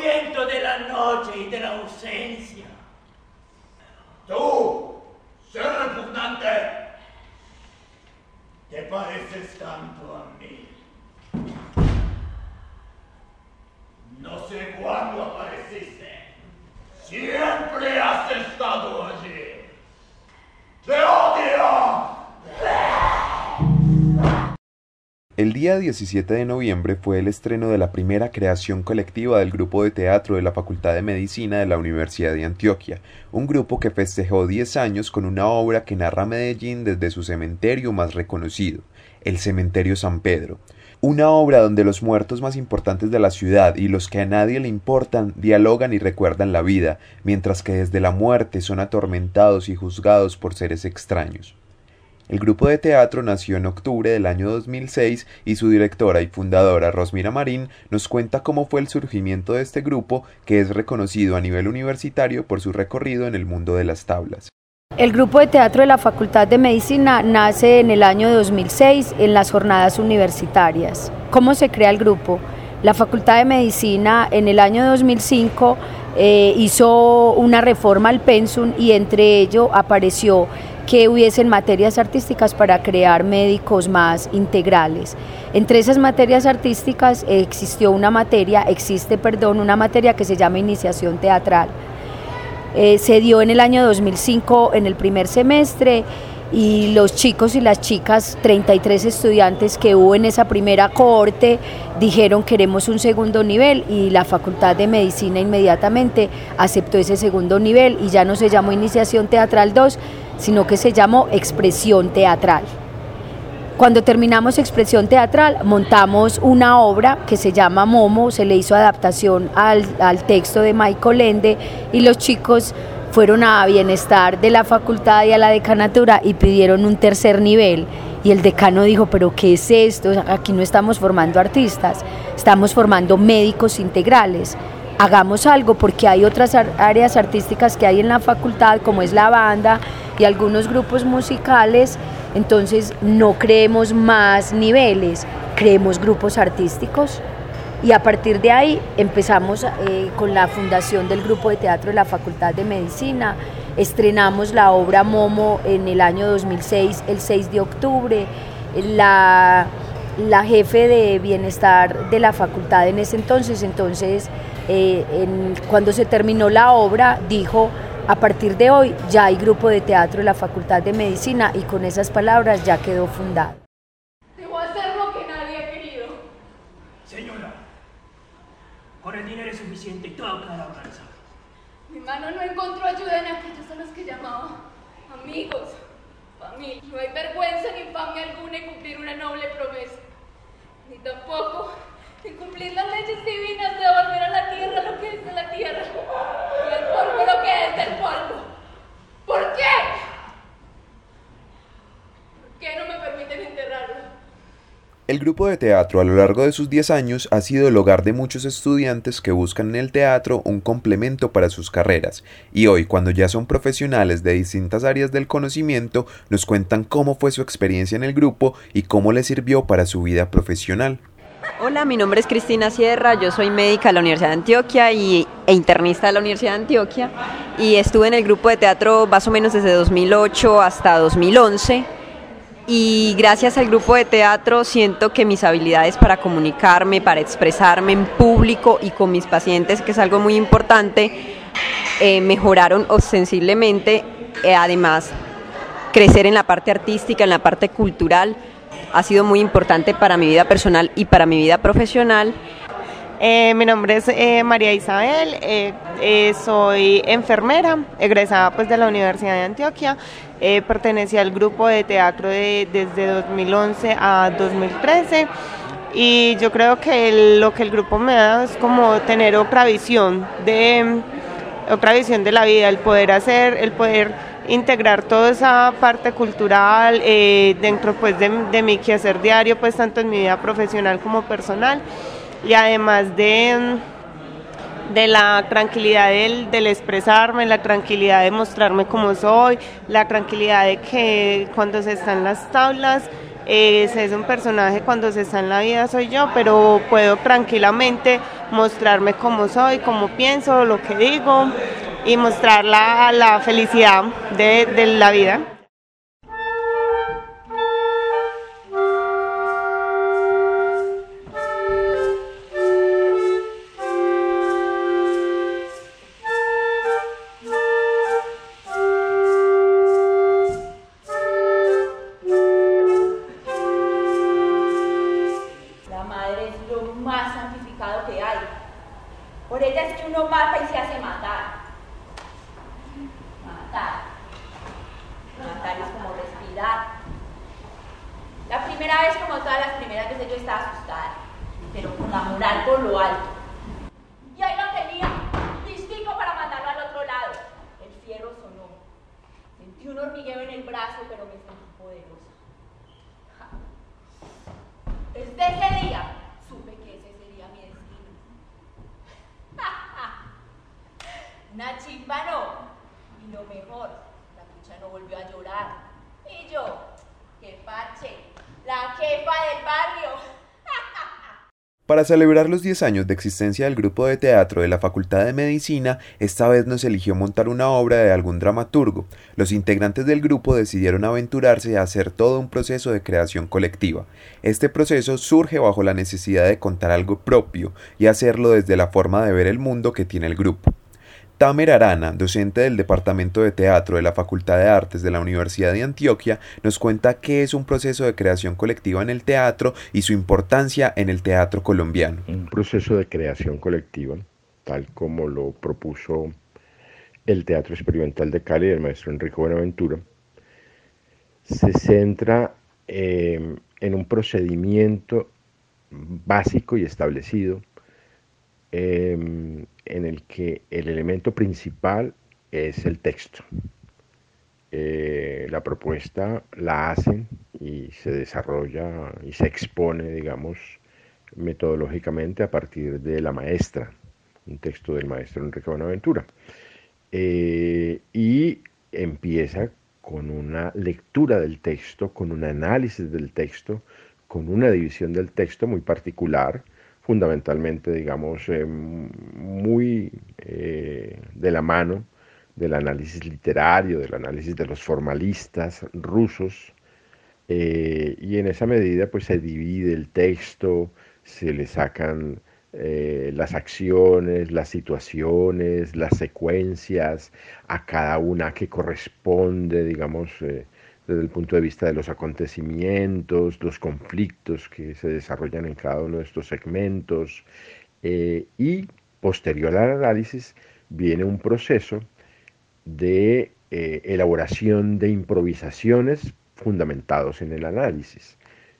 viento de la noche y de la ausencia. Tú, ser repugnante, te pareces tanto a mí. El día 17 de noviembre fue el estreno de la primera creación colectiva del grupo de teatro de la Facultad de Medicina de la Universidad de Antioquia, un grupo que festejó 10 años con una obra que narra Medellín desde su cementerio más reconocido, el Cementerio San Pedro. Una obra donde los muertos más importantes de la ciudad y los que a nadie le importan dialogan y recuerdan la vida, mientras que desde la muerte son atormentados y juzgados por seres extraños. El grupo de teatro nació en octubre del año 2006 y su directora y fundadora Rosmira Marín nos cuenta cómo fue el surgimiento de este grupo que es reconocido a nivel universitario por su recorrido en el mundo de las tablas. El grupo de teatro de la Facultad de Medicina nace en el año 2006 en las jornadas universitarias. ¿Cómo se crea el grupo? La Facultad de Medicina en el año 2005 eh, hizo una reforma al pensum y entre ello apareció que hubiesen materias artísticas para crear médicos más integrales. Entre esas materias artísticas existió una materia, existe, perdón, una materia que se llama iniciación teatral. Eh, se dio en el año 2005 en el primer semestre y los chicos y las chicas, 33 estudiantes que hubo en esa primera cohorte, dijeron queremos un segundo nivel y la Facultad de Medicina inmediatamente aceptó ese segundo nivel y ya no se llamó Iniciación Teatral 2, sino que se llamó Expresión Teatral. Cuando terminamos Expresión Teatral, montamos una obra que se llama Momo, se le hizo adaptación al, al texto de Michael Ende y los chicos fueron a bienestar de la facultad y a la decanatura y pidieron un tercer nivel. Y el decano dijo, pero ¿qué es esto? Aquí no estamos formando artistas, estamos formando médicos integrales. Hagamos algo porque hay otras áreas artísticas que hay en la facultad, como es la banda y algunos grupos musicales, entonces no creemos más niveles, creemos grupos artísticos. Y a partir de ahí empezamos eh, con la fundación del grupo de teatro de la Facultad de Medicina, estrenamos la obra Momo en el año 2006, el 6 de octubre, la, la jefe de bienestar de la facultad en ese entonces, entonces eh, cuando se terminó la obra dijo, a partir de hoy ya hay grupo de teatro de la Facultad de Medicina y con esas palabras ya quedó fundado. Con el dinero es suficiente y todo quedará organizado. Mi mano no encontró ayuda en aquellos a los que llamaba amigos, familia. No hay vergüenza ni infamia alguna en cumplir una noble promesa, ni tampoco en cumplir las leyes divinas de volver a la tierra lo que es de la tierra y al polvo lo que es del polvo. ¿Por qué? ¿Por qué no me permiten enterrarlo? El grupo de teatro a lo largo de sus 10 años ha sido el hogar de muchos estudiantes que buscan en el teatro un complemento para sus carreras y hoy cuando ya son profesionales de distintas áreas del conocimiento nos cuentan cómo fue su experiencia en el grupo y cómo les sirvió para su vida profesional. Hola, mi nombre es Cristina Sierra, yo soy médica de la Universidad de Antioquia y, e internista de la Universidad de Antioquia. Y estuve en el grupo de teatro más o menos desde 2008 hasta 2011 y gracias al grupo de teatro siento que mis habilidades para comunicarme, para expresarme en público y con mis pacientes, que es algo muy importante, eh, mejoraron ostensiblemente, eh, además crecer en la parte artística, en la parte cultural, ha sido muy importante para mi vida personal y para mi vida profesional. Eh, mi nombre es María Isabel, soy enfermera, egresada pues de la Universidad de Antioquia eh, pertenecía al grupo de teatro desde 2011 a 2013 y yo creo que lo que el grupo me da es como tener otra visión de otra visión de la vida, el poder hacer, el poder integrar toda esa parte cultural eh, dentro pues de, mi quehacer diario, pues tanto en mi vida profesional como personal. Y además de de la tranquilidad del, del, expresarme, la tranquilidad de mostrarme como soy, la tranquilidad de que cuando se está en las tablas eh, es un personaje, cuando se está en la vida soy yo, pero puedo tranquilamente mostrarme como soy, como pienso, lo que digo y mostrar la, la felicidad de, de la vida. más santificado que hay. Por ella es que uno mata y se hace matar cantar. Es como respirar. La primera vez, como todas las primeras veces, yo estaba asustada, pero con la moral lo alto. Y ahí lo tenía, listico para mandarlo al otro lado. El fierro sonó. Sentí un hormigueo en el brazo, pero me sentí poderosa. Desde ese día, supe que ese sería mi destino. Una chimba no, lo mejor, la pucha no volvió a llorar. Y yo, qué parche, la jefa del barrio. Para celebrar los 10 años de existencia del grupo de teatro de la Facultad de Medicina, esta vez no se eligió montar una obra de algún dramaturgo. Los integrantes del grupo decidieron aventurarse a hacer todo un proceso de creación colectiva. Este proceso surge bajo la necesidad de contar algo propio y hacerlo desde la forma de ver el mundo que tiene el grupo. Tamer Arana, docente del Departamento de Teatro de la Facultad de Artes de la Universidad de Antioquia, nos cuenta qué es un proceso de creación colectiva en el teatro y su importancia en el teatro colombiano. Un proceso de creación colectiva, tal como lo propuso el Teatro Experimental de Cali del maestro Enrique Buenaventura, se centra eh, en un procedimiento básico y establecido Em, en el que el elemento principal es el texto. Eh, la propuesta la hacen y se desarrolla y se expone, digamos, metodológicamente a partir de la maestra, un texto del maestro Enrique Bonaventura. Eh, y empieza con una lectura del texto, con un análisis del texto, con una división del texto muy particular, fundamentalmente, digamos, eh, muy eh, de la mano del análisis literario, del análisis de los formalistas rusos, eh, y en esa medida pues se divide el texto, se le sacan las acciones, las situaciones, las secuencias, a cada una que corresponde, digamos, desde el punto de vista de los acontecimientos, los conflictos que se desarrollan en cada uno de estos segmentos eh, y posterior al análisis viene un proceso de eh, elaboración de improvisaciones fundamentados en el análisis.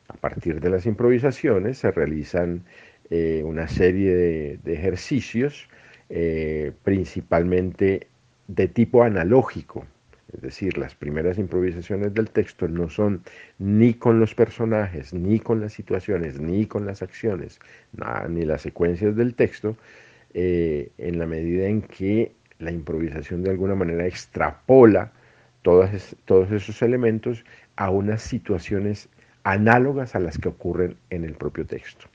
A partir de las improvisaciones se realizan eh, una serie de, de ejercicios, principalmente de tipo analógico, es decir, las primeras improvisaciones del texto no son ni con los personajes, ni con las situaciones, ni con las acciones, ni las secuencias del texto, eh, en la medida en que la improvisación de alguna manera extrapola todos, esos elementos a unas situaciones análogas a las que ocurren en el propio texto.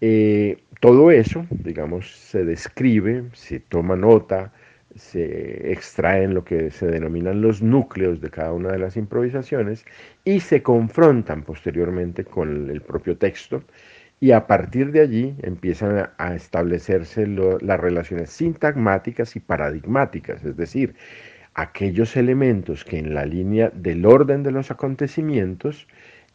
Eh, todo eso, digamos, se describe, se toma nota, se extraen lo que se denominan los núcleos de cada una de las improvisaciones y se confrontan posteriormente con el propio texto. Y a partir de allí empiezan a establecerse las relaciones sintagmáticas y paradigmáticas, es decir, aquellos elementos que en la línea del orden de los acontecimientos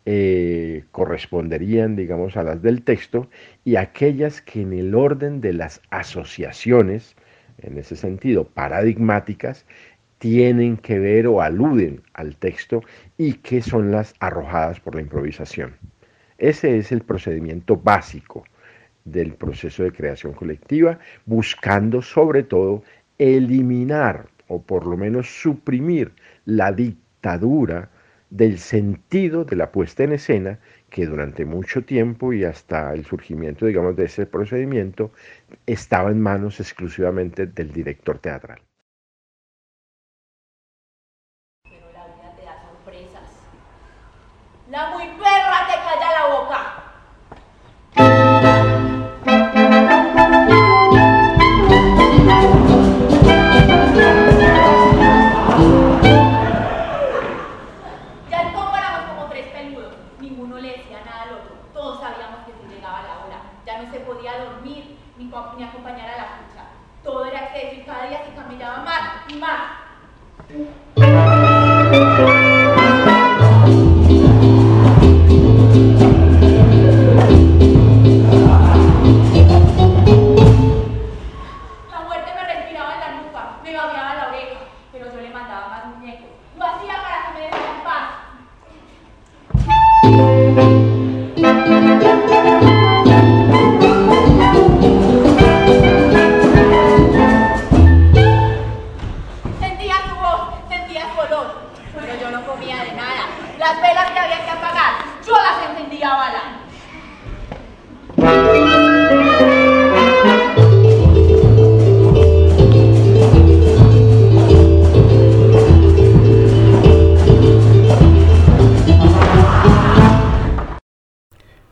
eh, corresponderían, digamos, a las del texto y aquellas que en el orden de las asociaciones, en ese sentido paradigmáticas tienen que ver o aluden al texto y que son las arrojadas por la improvisación. Ese es el procedimiento básico del proceso de creación colectiva, buscando sobre todo eliminar o por lo menos suprimir la dictadura del sentido de la puesta en escena que durante mucho tiempo y hasta el surgimiento, digamos, de ese procedimiento, estaba en manos exclusivamente del director teatral.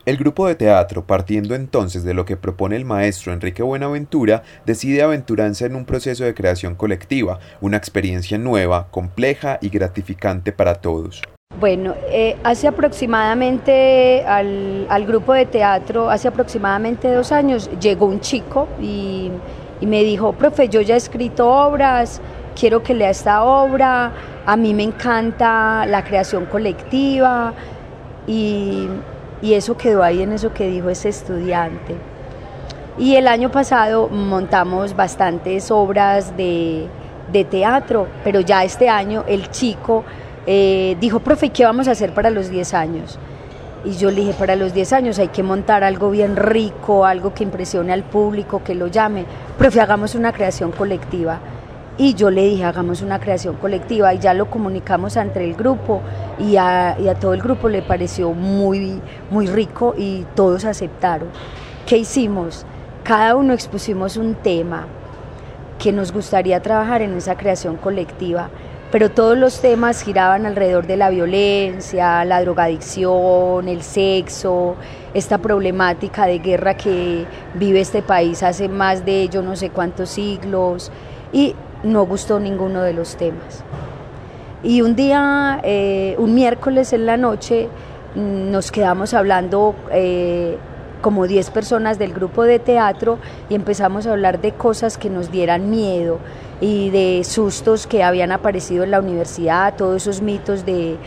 El grupo de teatro, partiendo entonces de lo que propone el maestro Enrique Buenaventura, decide aventurarse en un proceso de creación colectiva, una experiencia nueva, compleja y gratificante para todos. Bueno, eh, hace aproximadamente al, grupo de teatro, hace aproximadamente dos años, llegó un chico y, me dijo, profe, yo ya he escrito obras, quiero que lea esta obra, a mí me encanta la creación colectiva y y eso quedó ahí en eso que dijo ese estudiante. Y el año pasado montamos bastantes obras de, teatro, pero ya este año el chico eh, dijo, profe, ¿qué vamos a hacer para los 10 años? Y yo le dije, para los 10 años hay que montar algo bien rico, algo que impresione al público, que lo llame. Profe, hagamos una creación colectiva. Y yo le dije, hagamos una creación colectiva y ya lo comunicamos entre el grupo y a, todo el grupo le pareció muy, muy rico y todos aceptaron. ¿Qué hicimos? Cada uno expusimos un tema que nos gustaría trabajar en esa creación colectiva, pero todos los temas giraban alrededor de la violencia, la drogadicción, el sexo, esta problemática de guerra que vive este país hace más de yo no sé cuántos siglos y no gustó ninguno de los temas. Y un día, eh, un miércoles en la noche, mm, nos quedamos hablando eh, como 10 personas del grupo de teatro y empezamos a hablar de cosas que nos dieran miedo y de sustos que habían aparecido en la universidad, todos esos mitos de,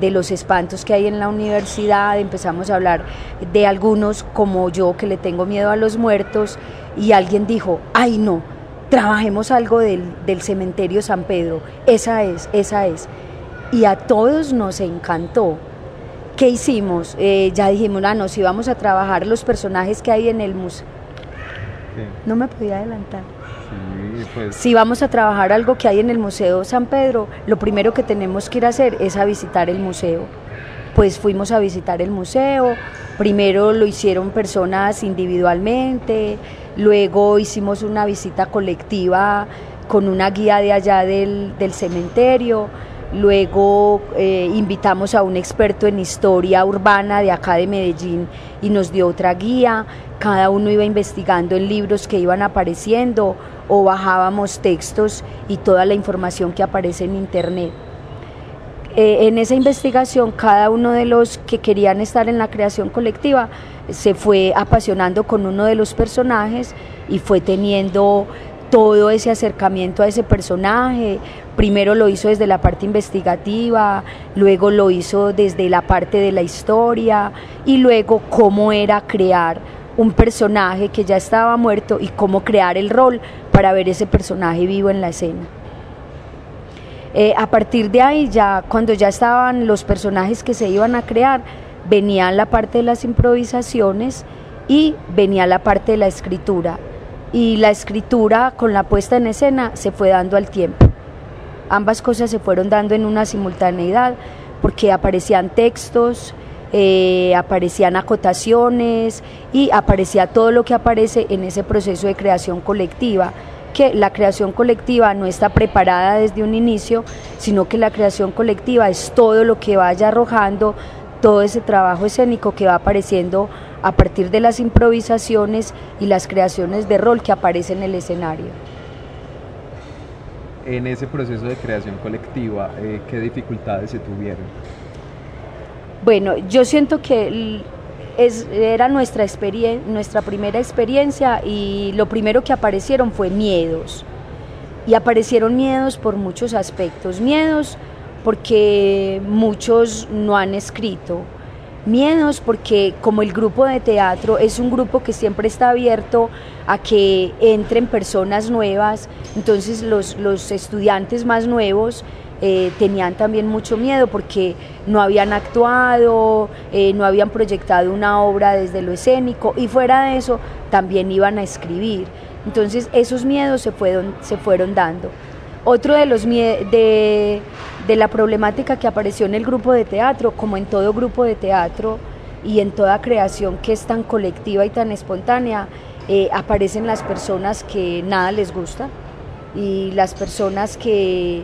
de los espantos que hay en la universidad, empezamos a hablar de algunos como yo que le tengo miedo a los muertos y alguien dijo, ay no, trabajemos algo del, cementerio San Pedro, esa es, esa es. Y a todos nos encantó. ¿Qué hicimos? Eh, ya dijimos, ah, no, si vamos a trabajar los personajes que hay en el museo. No me podía adelantar. Pues. Si vamos a trabajar algo que hay en el Museo San Pedro, lo primero que tenemos que ir a hacer es a visitar el museo. Pues fuimos a visitar el museo, primero lo hicieron personas individualmente, Luego hicimos una visita colectiva con una guía de allá del, cementerio. Luego eh, invitamos a un experto en historia urbana de acá de Medellín y nos dio otra guía. Cada uno iba investigando en libros que iban apareciendo o bajábamos textos y toda la información que aparece en internet. Eh, en esa investigación, cada uno de los que querían estar en la creación colectiva se fue apasionando con uno de los personajes y fue teniendo todo ese acercamiento a ese personaje. Primero lo hizo desde la parte investigativa, luego lo hizo desde la parte de la historia y luego cómo era crear un personaje que ya estaba muerto y cómo crear el rol para ver ese personaje vivo en la escena. Eh, a partir de ahí, ya cuando ya estaban los personajes que se iban a crear, venía la parte de las improvisaciones y venía la parte de la escritura. Y la escritura con la puesta en escena se fue dando al tiempo. Ambas cosas se fueron dando en una simultaneidad porque aparecían textos, eh, aparecían acotaciones y aparecía todo lo que aparece en ese proceso de creación colectiva que la creación colectiva no está preparada desde un inicio, sino que la creación colectiva es todo lo que vaya arrojando, todo ese trabajo escénico que va apareciendo a partir de las improvisaciones y las creaciones de rol que aparecen en el escenario. En ese proceso de creación colectiva, eh, ¿qué dificultades se tuvieron? Bueno, yo siento que era nuestra, nuestra primera experiencia y lo primero que aparecieron fue miedos. Y aparecieron miedos por muchos aspectos. Miedos porque muchos no han escrito. Miedos porque como el grupo de teatro es un grupo que siempre está abierto a que entren personas nuevas, entonces los, los estudiantes más nuevos eh, tenían también mucho miedo porque no habían actuado, eh, no habían proyectado una obra desde lo escénico y fuera de eso también iban a escribir. Entonces esos miedos se fueron, se fueron dando. Otro de los de, de la problemática que apareció en el grupo de teatro, como en todo grupo de teatro y en toda creación que es tan colectiva y tan espontánea, eh, aparecen las personas que nada les gusta y las personas que,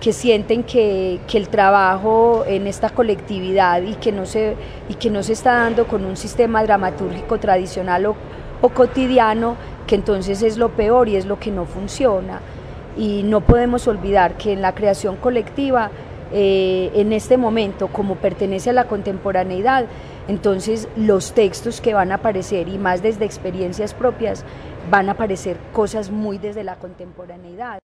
que sienten que, que, el trabajo en esta colectividad y que no se, y que no se está dando con un sistema dramatúrgico tradicional o, o cotidiano, que entonces es lo peor y es lo que no funciona. Y no podemos olvidar que en la creación colectiva, eh, en este momento, como pertenece a la contemporaneidad, entonces los textos que van a aparecer, y más desde experiencias propias, van a aparecer cosas muy desde la contemporaneidad.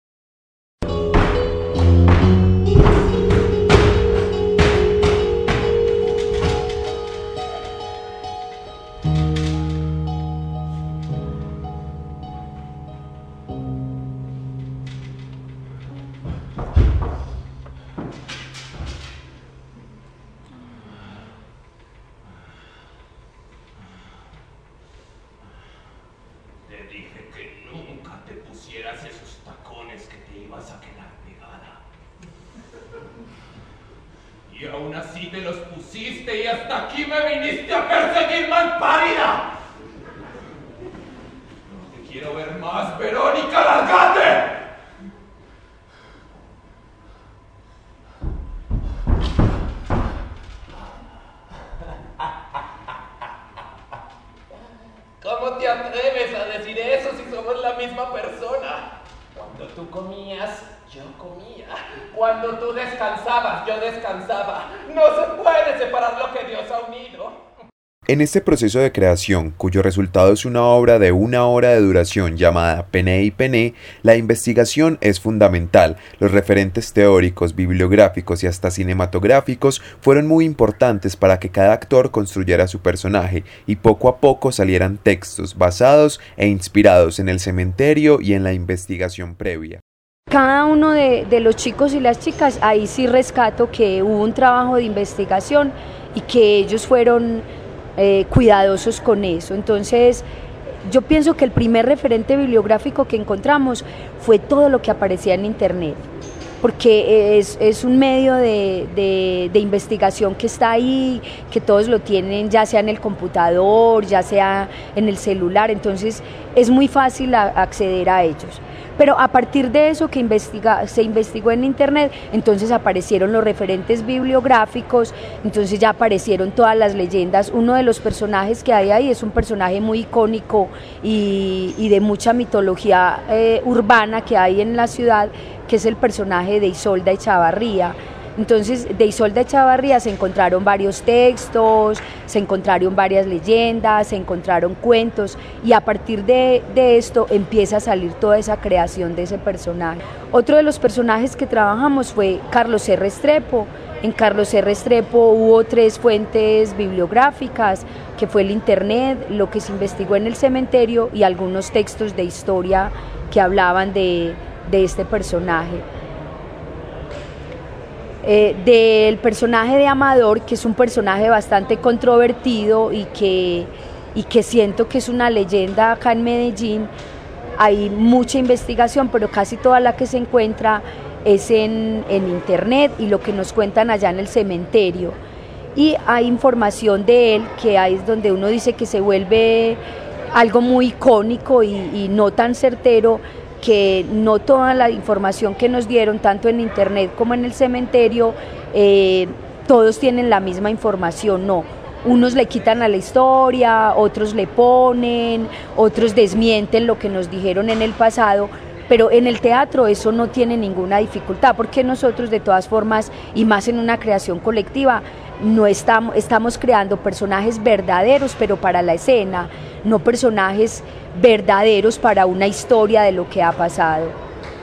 te atreves a decir eso si somos la misma persona? Cuando tú comías, yo comía. Cuando tú descansabas, yo descansaba. No se puede separar lo que Dios ha unido. En este proceso de creación, cuyo resultado es una obra de una hora de duración llamada Pene y Pene, la investigación es fundamental. Los referentes teóricos, bibliográficos y hasta cinematográficos fueron muy importantes para que cada actor construyera su personaje y poco a poco salieran textos basados e inspirados en el cementerio y en la investigación previa. Cada uno de, de los chicos y las chicas, ahí sí rescato que hubo un trabajo de investigación y que ellos fueron eh, cuidadosos con eso. Entonces, yo pienso que el primer referente bibliográfico que encontramos fue todo lo que aparecía en Internet, porque es, es un medio de, de, de, investigación que está ahí, que todos lo tienen, ya sea en el computador, ya sea en el celular, entonces es muy fácil acceder a ellos. Pero a partir de eso que investiga, se investigó en Internet, entonces aparecieron los referentes bibliográficos, entonces ya aparecieron todas las leyendas. Uno de los personajes que hay ahí es un personaje muy icónico y, de mucha mitología eh, urbana que hay en la ciudad, que es el personaje de Isolda Echavarría. Entonces, de Isolda Echavarría se encontraron varios textos, se encontraron varias leyendas, se encontraron cuentos y a partir de, esto empieza a salir toda esa creación de ese personaje. Otro de los personajes que trabajamos fue Carlos R. Restrepo. En Carlos R. Restrepo hubo tres fuentes bibliográficas, que fue el Internet, lo que se investigó en el cementerio y algunos textos de historia que hablaban de, de este personaje. Eh, del personaje de Amador, que es un personaje bastante controvertido y que, y que siento que es una leyenda acá en Medellín. Hay mucha investigación, pero casi toda la que se encuentra es en, en internet y lo que nos cuentan allá en el cementerio. Y hay información de él que ahí es donde uno dice que se vuelve algo muy icónico y, y no tan certero, que no toda la información que nos dieron, tanto en internet como en el cementerio, eh, todos tienen la misma información, no. Unos le quitan a la historia, otros le ponen, otros desmienten lo que nos dijeron en el pasado, pero en el teatro eso no tiene ninguna dificultad, porque nosotros de todas formas, y más en una creación colectiva, no estamos, estamos creando personajes verdaderos, pero para la escena, no personajes verdaderos para una historia de lo que ha pasado.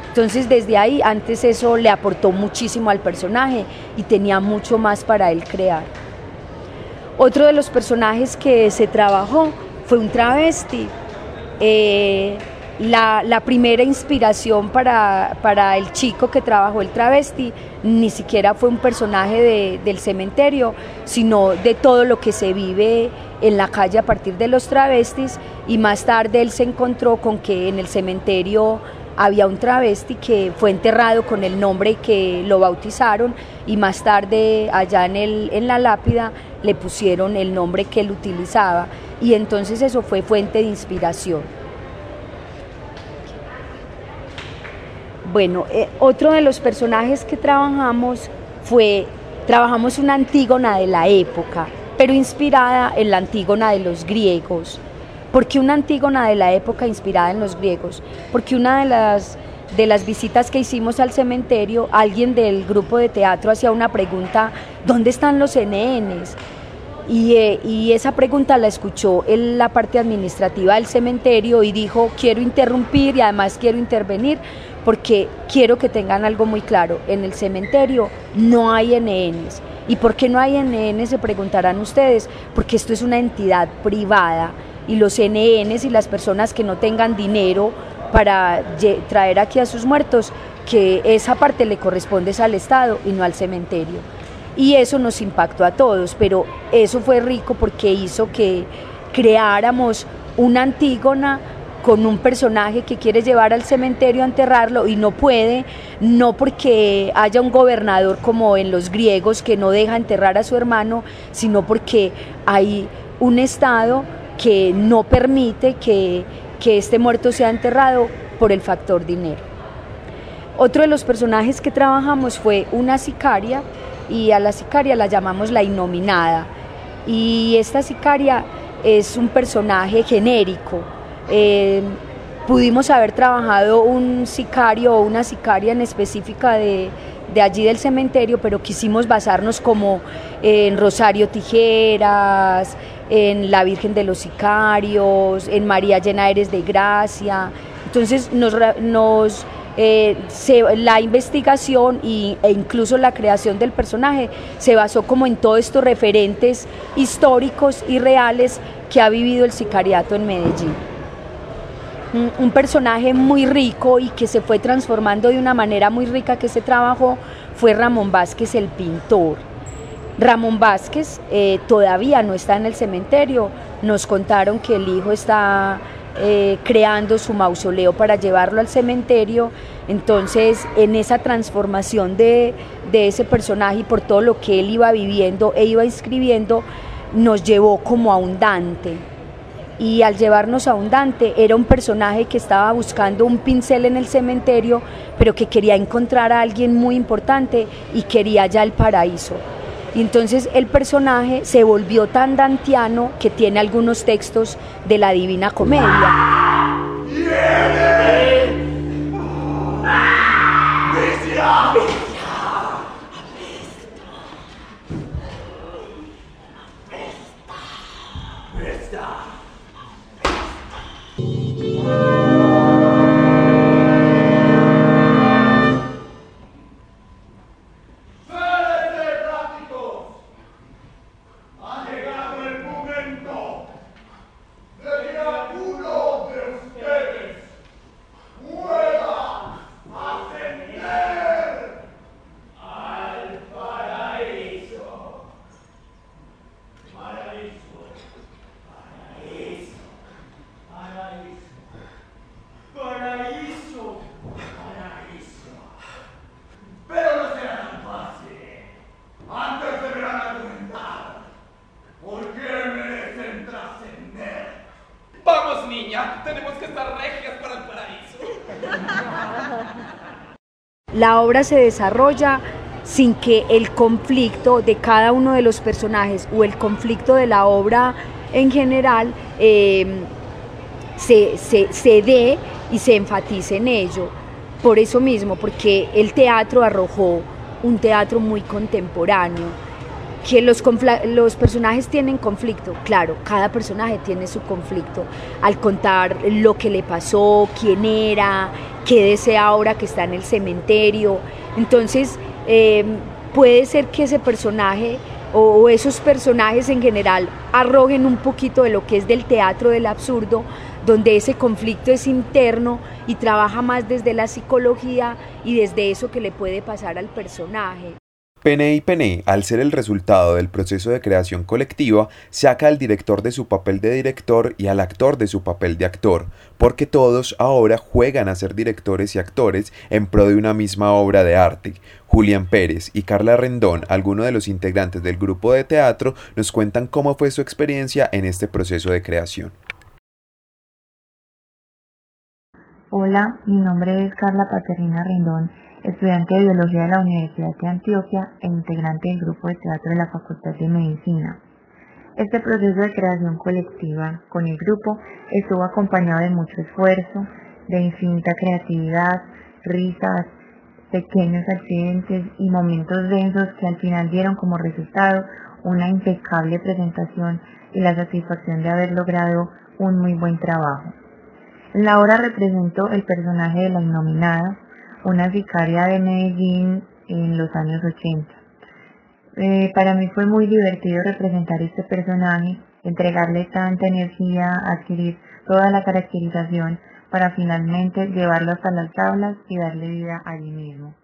Entonces desde ahí, antes eso le aportó muchísimo al personaje y tenía mucho más para él crear. Otro de los personajes que se trabajó fue un travesti. Eh, la, primera inspiración para, para, el chico que trabajó el travesti ni siquiera fue un personaje del cementerio, sino de todo lo que se vive en la calle a partir de los travestis. Y más tarde él se encontró con que en el cementerio había un travesti que fue enterrado con el nombre que lo bautizaron. Y más tarde allá en, el, en la lápida le pusieron el nombre que él utilizaba. Y entonces eso fue fuente de inspiración. Bueno, eh, otro de los personajes que trabajamos fue, trabajamos una antígona de la época, pero inspirada en la antígona de los griegos. ¿Por qué una antígona de la época inspirada en los griegos? Porque una de las, de las visitas que hicimos al cementerio, alguien del grupo de teatro hacía una pregunta, ¿dónde están los NNs? Y, eh, y, esa pregunta la escuchó en la parte administrativa del cementerio y dijo, quiero interrumpir y además quiero intervenir porque quiero que tengan algo muy claro, en el cementerio no hay NNs. ¿Y por qué no hay NNs? Se preguntarán ustedes, porque esto es una entidad privada y los NNs y las personas que no tengan dinero para traer aquí a sus muertos, que esa parte le corresponde al Estado y no al cementerio. Y eso nos impactó a todos, pero eso fue rico porque hizo que creáramos una antígona con un personaje que quiere llevar al cementerio a enterrarlo y no puede, no porque haya un gobernador como en los griegos que no deja enterrar a su hermano, sino porque hay un Estado que no permite que, este muerto sea enterrado por el factor dinero. Otro de los personajes que trabajamos fue una sicaria y a la sicaria la llamamos la innominada. Y esta sicaria es un personaje genérico. Eh, pudimos haber trabajado un sicario o una sicaria en específica de, allí del cementerio, pero quisimos basarnos como en Rosario Tijeras, en la Virgen de los Sicarios, en María Llena Eres de Gracia. Entonces eh, la investigación e incluso la creación del personaje se basó como en todos estos referentes históricos y reales que ha vivido el sicariato en Medellín. Un, personaje muy rico y que se fue transformando de una manera muy rica que se trabajó fue Ramón Vázquez el pintor Ramón Vázquez eh, todavía no está en el cementerio. Nos contaron que el hijo está eh, creando su mausoleo para llevarlo al cementerio. Entonces, en esa transformación de, de ese personaje y por todo lo que él iba viviendo e iba escribiendo, nos llevó como a un Dante. Y al llevarnos a un Dante, era un personaje que estaba buscando un pincel en el cementerio, pero que quería encontrar a alguien muy importante y quería ya el paraíso. Y entonces el personaje se volvió tan dantiano que tiene algunos textos de la Divina Comedia. La obra se desarrolla sin que el conflicto de cada uno de los personajes o el conflicto de la obra en general em, se, se dé y se enfatice en ello. Por eso mismo, porque el teatro arrojó un teatro muy contemporáneo que los, los personajes tienen conflicto, claro, cada personaje tiene su conflicto al contar lo que le pasó, quién era, qué desea ahora que está en el cementerio. Entonces, em, puede ser que ese personaje o esos personajes en general arroguen un poquito de lo que es del teatro del absurdo, donde ese conflicto es interno y trabaja más desde la psicología y desde eso que le puede pasar al personaje. Pene y Pene, al ser el resultado del proceso de creación colectiva, saca al director de su papel de director y al actor de su papel de actor, porque todos ahora juegan a ser directores y actores en pro de una misma obra de arte. Julián Pérez y Carla Rendón, algunos de los integrantes del grupo de teatro, nos cuentan cómo fue su experiencia en este proceso de creación. Hola, mi nombre es Carla Paterina Rendón estudiante de Biología de la Universidad de Antioquia e integrante del grupo de teatro de la Facultad de Medicina. Este proceso de creación colectiva con el grupo estuvo acompañado de mucho esfuerzo, de infinita creatividad, risas, pequeños accidentes y momentos densos que al final dieron como resultado una impecable presentación y la satisfacción de haber logrado un muy buen trabajo. La obra representó el personaje de la innominada, una sicaria de Medellín en los años 80. Eh, para mí fue muy divertido representar este personaje, entregarle tanta energía, adquirir toda la caracterización para finalmente llevarlo hasta las tablas y darle vida allí mismo.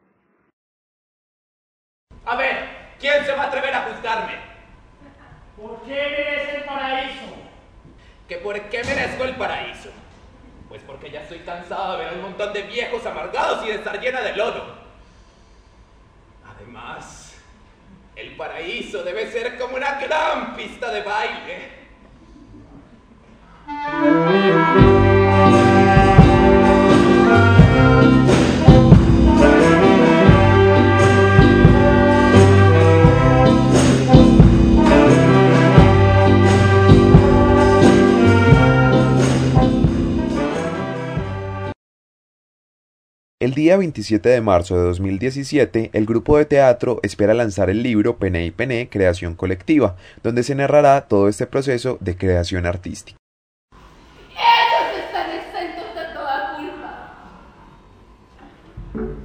A ver, ¿quién se va a atrever a juzgarme? ¿Por qué merece el paraíso? ¿Que por qué merezco el paraíso? Pues porque ya estoy cansado de ver a un montón de viejos amargados y de estar llena de lodo. Además, el paraíso debe ser como una gran pista de baile. El día 27 de marzo de 2017, el grupo de teatro espera lanzar el libro Pené y Pené, Creación Colectiva, donde se narrará todo este proceso de creación artística. Ellos están toda culpa.